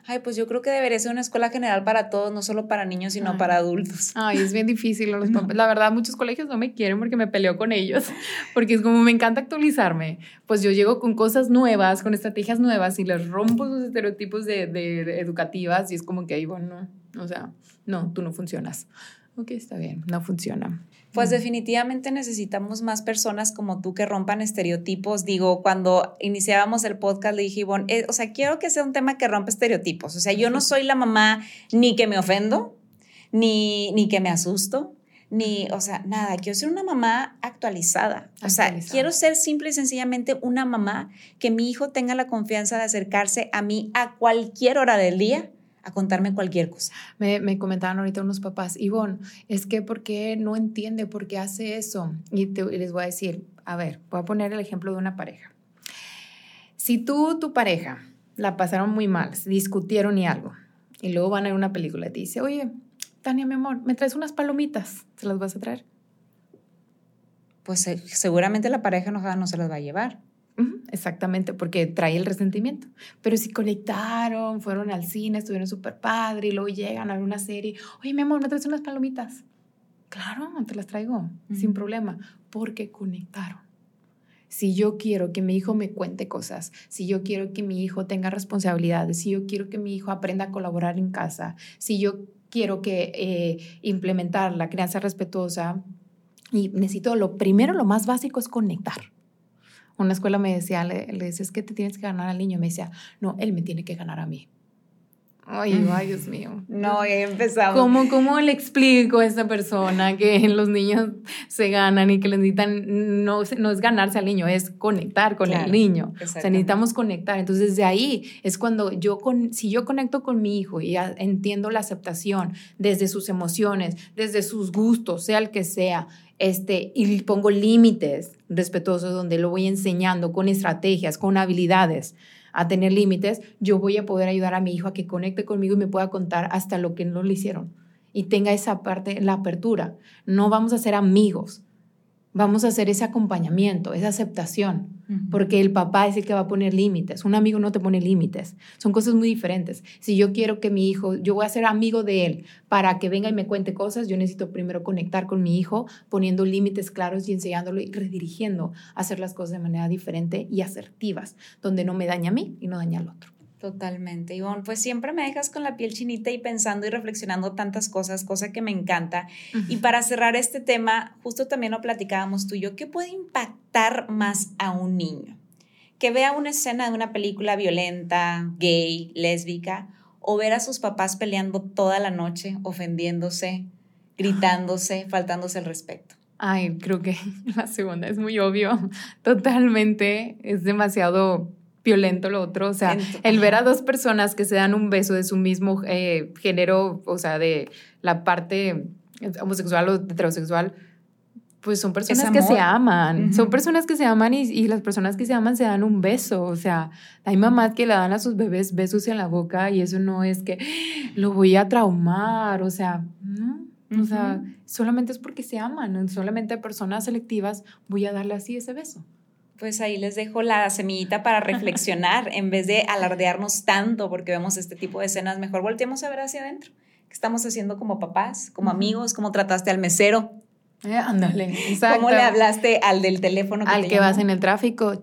Ay, pues yo creo que debería ser una escuela general para todos, no solo para niños, sino para adultos. Ay, es bien difícil. Los La verdad, muchos colegios no me quieren porque me peleo con ellos, porque es como me encanta actualizarme. Pues yo llego con cosas nuevas, con estrategias nuevas y les rompo sus estereotipos de, de, educativas y es como que, ahí, bueno, no, o sea, no, tú no funcionas. Ok, está bien, no funciona. Pues definitivamente necesitamos más personas como tú que rompan estereotipos. Digo, cuando iniciábamos el podcast le dije, Ivonne, eh, o sea, quiero que sea un tema que rompa estereotipos. O sea, yo no soy la mamá ni que me ofendo, ni, ni que me asusto, ni, o sea, nada, quiero ser una mamá actualizada. O sea, quiero ser simple y sencillamente una mamá que mi hijo tenga la confianza de acercarse a mí a cualquier hora del día a contarme cualquier cosa. Me, me comentaban ahorita unos papás, Ivonne, es que ¿por qué no entiende por qué hace eso? Y, les voy a decir, a ver, voy a poner el ejemplo de una pareja. Si tú, tu pareja, la pasaron muy mal, discutieron y algo, y luego van a ver una película y te dice, oye, Tania, mi amor, ¿me traes unas palomitas? ¿Se las vas a traer? Pues eh, seguramente la pareja no, no se las va a llevar. Exactamente, porque trae el resentimiento. Pero si conectaron, fueron al cine, estuvieron súper padre y luego llegan a ver una serie, oye, mi amor, ¿me traes unas palomitas? Claro, te las traigo, sin problema, porque conectaron. Si yo quiero que mi hijo me cuente cosas, si yo quiero que mi hijo tenga responsabilidades, si yo quiero que mi hijo aprenda a colaborar en casa, si yo quiero que eh, implementar la crianza respetuosa, y necesito lo primero, lo más básico es conectar una escuela me decía, le, le es que te tienes que ganar al niño. Me decía, no, él me tiene que ganar a mí. Ay, ay, Dios mío. No, ya empezamos. ¿Cómo, ¿Cómo le explico a esta persona que los niños se ganan y que les necesitan, no, no es ganarse al niño, es conectar con el niño. O sea, necesitamos conectar. Entonces, de ahí es cuando yo, con, si yo conecto con mi hijo y entiendo la aceptación desde sus emociones, desde sus gustos, sea el que sea, este, y pongo límites respetuosos donde lo voy enseñando con estrategias, con habilidades a tener límites, yo voy a poder ayudar a mi hijo a que conecte conmigo y me pueda contar hasta lo que no le hicieron y tenga esa parte, la apertura. No vamos a ser amigos, vamos a hacer ese acompañamiento, esa aceptación, porque el papá es el que va a poner límites, un amigo no te pone límites, son cosas muy diferentes. Si yo quiero que mi hijo, yo voy a ser amigo de él para que venga y me cuente cosas, yo necesito primero conectar con mi hijo, poniendo límites claros y enseñándolo y redirigiendo a hacer las cosas de manera diferente y asertivas, donde no me daña a mí y no daña al otro. Totalmente, Ivonne. Pues siempre me dejas con la piel chinita y pensando y reflexionando tantas cosas, cosa que me encanta. Y para cerrar este tema, justo también lo platicábamos tú y yo, ¿qué puede impactar más a un niño? Que vea una escena de una película violenta, gay, lésbica, o ver a sus papás peleando toda la noche, ofendiéndose, gritándose, faltándose el respeto. Ay, creo que la segunda es muy obvio. Totalmente, es demasiado violento lo otro. O sea, el ver a dos personas que se dan un beso de su mismo eh, género, o sea, de la parte homosexual o heterosexual, pues son personas que se aman. Son personas que se aman y, y, las personas que se aman se dan un beso. O sea, hay mamás que le dan a sus bebés besos en la boca y eso no es que lo voy a traumar. O sea, no. O sea, solamente es porque se aman. Solamente a personas selectivas voy a darle así ese beso. Pues ahí les dejo la semillita para reflexionar en vez de alardearnos tanto porque vemos este tipo de escenas. Mejor volteemos a ver hacia adentro. ¿Qué estamos haciendo como papás, como amigos? ¿Cómo trataste al mesero? Eh, ándale, exacto. ¿Cómo le hablaste al del teléfono? Que al que vas en el tráfico.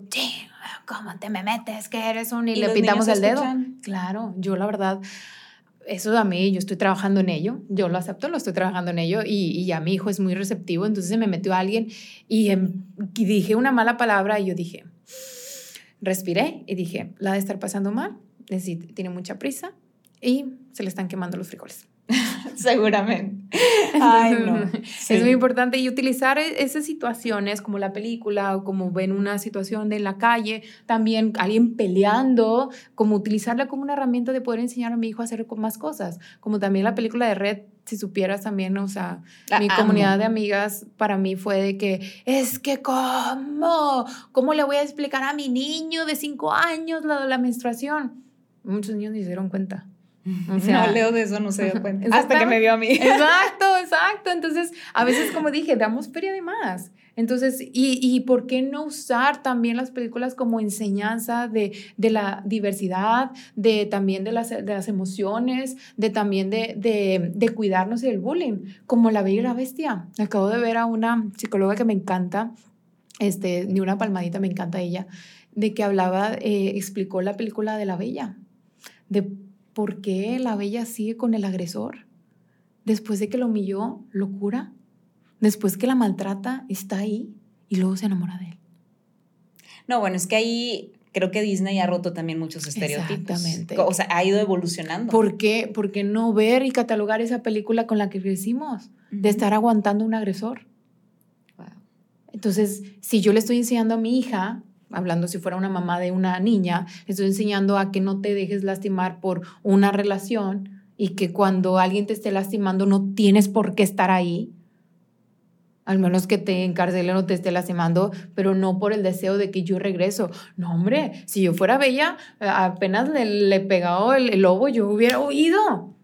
¿Cómo te me metes? Que eres un... Y, le pintamos el dedo. Claro, yo la verdad eso a mí, yo estoy trabajando en ello, yo lo acepto, lo estoy trabajando en ello y, y ya mi hijo es muy receptivo, entonces me metió alguien y, em, dije una mala palabra y yo dije, respiré y dije, la de estar pasando mal, tiene mucha prisa y se le están quemando los frijoles. Seguramente. Ay, no. Es muy importante y utilizar e, esas situaciones como la película o como ven una situación de la calle, también alguien peleando, como utilizarla como una herramienta de poder enseñar a mi hijo a hacer más cosas, como también la película de Red si supieras también, o sea, mi comunidad de amigas para mí fue de que, es que cómo, ¿cómo le voy a explicar a mi niño de cinco años la, la menstruación? Muchos niños ni se dieron cuenta no, Leo de eso no se dio cuenta. Hasta que me vio a mí. Exacto, exacto. Entonces, a veces, como dije, damos feria de más. Entonces, y, y por qué no usar también las películas como enseñanza de, de la diversidad, de también de las, de las emociones, de también de, de, de cuidarnos del bullying, como La Bella y la Bestia. Acabo de ver a una psicóloga que me encanta, este, ni una palmadita, me encanta ella, de que hablaba, eh, explicó la película de La Bella, de ¿por qué la bella sigue con el agresor? Después de que lo humilló, lo cura. Después que la maltrata, está ahí y luego se enamora de él. No, bueno, es que ahí creo que Disney ha roto también muchos estereotipos. Exactamente. O sea, ha ido evolucionando. ¿Por qué, ¿Por qué no ver y catalogar esa película con la que crecimos? De estar aguantando un agresor. Entonces, si yo le estoy enseñando a mi hija hablando si fuera una mamá de una niña, estoy enseñando a que no te dejes lastimar por una relación y que cuando alguien te esté lastimando no tienes por qué estar ahí. Al menos que te encarcelen o te esté lastimando, pero no por el deseo de que yo regreso. No, hombre, si yo fuera bella, apenas le, le pegado el, lobo, yo hubiera huido.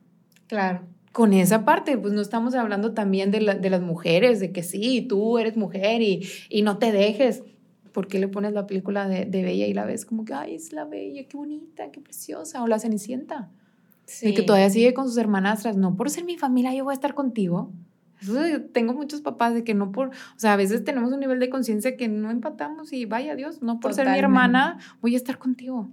Claro con esa parte, pues no estamos hablando también de, de, las mujeres, de que sí, tú eres mujer y, y no te dejes. ¿Por qué le pones la película de, Bella y la ves como que, ay, es la Bella, qué bonita, qué preciosa, o la Cenicienta? Sí. que todavía sigue con sus hermanastras, no por ser mi familia yo voy a estar contigo. tengo muchos papás de que no por, o sea, a veces tenemos un nivel de conciencia que no empatamos y vaya Dios, no por ser mi hermana voy a estar contigo.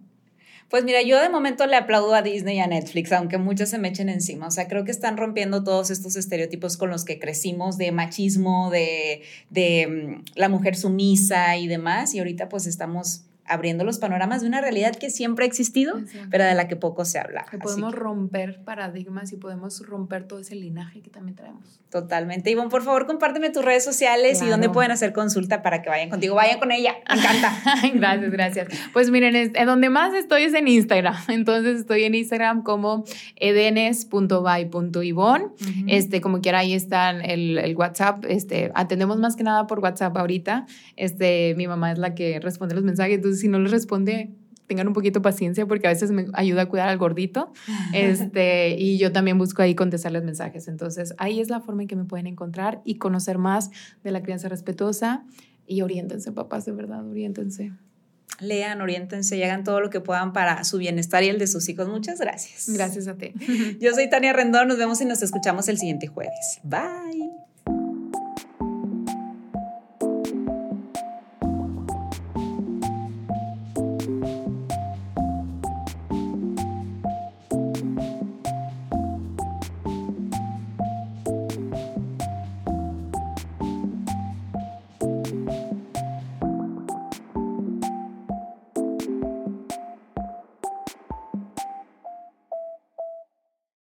Pues mira, yo de momento le aplaudo a Disney y a Netflix, aunque muchos se me echen encima. O sea, creo que están rompiendo todos estos estereotipos con los que crecimos de machismo, de, de mm, la mujer sumisa y demás. Y ahorita pues estamos abriendo los panoramas de una realidad que siempre ha existido, pero de la que poco se habla. Que podemos romper paradigmas y podemos romper todo ese linaje que también traemos. Totalmente. Ivonne, por favor, compárteme tus redes sociales y dónde pueden hacer consulta para que vayan contigo. Vayan con ella. Me encanta. gracias, gracias. Pues miren, en donde más estoy es en Instagram. Entonces estoy en Instagram como edenes.by.ivonne. Este, como quiera, ahí está el, el, WhatsApp. Este, atendemos más que nada por WhatsApp ahorita. Este, mi mamá es la que responde los mensajes. Entonces, si no les responde, tengan un poquito paciencia porque a veces me ayuda a cuidar al gordito. Este, y yo también busco ahí contestarles mensajes. Entonces, ahí es la forma en que me pueden encontrar y conocer más de la crianza respetuosa. Y oriéntense, papás, de verdad, oriéntense. Lean, oriéntense y hagan todo lo que puedan para su bienestar y el de sus hijos. Muchas gracias. Gracias a ti. Yo soy Tania Rendón. Nos vemos y nos escuchamos el siguiente jueves. Bye.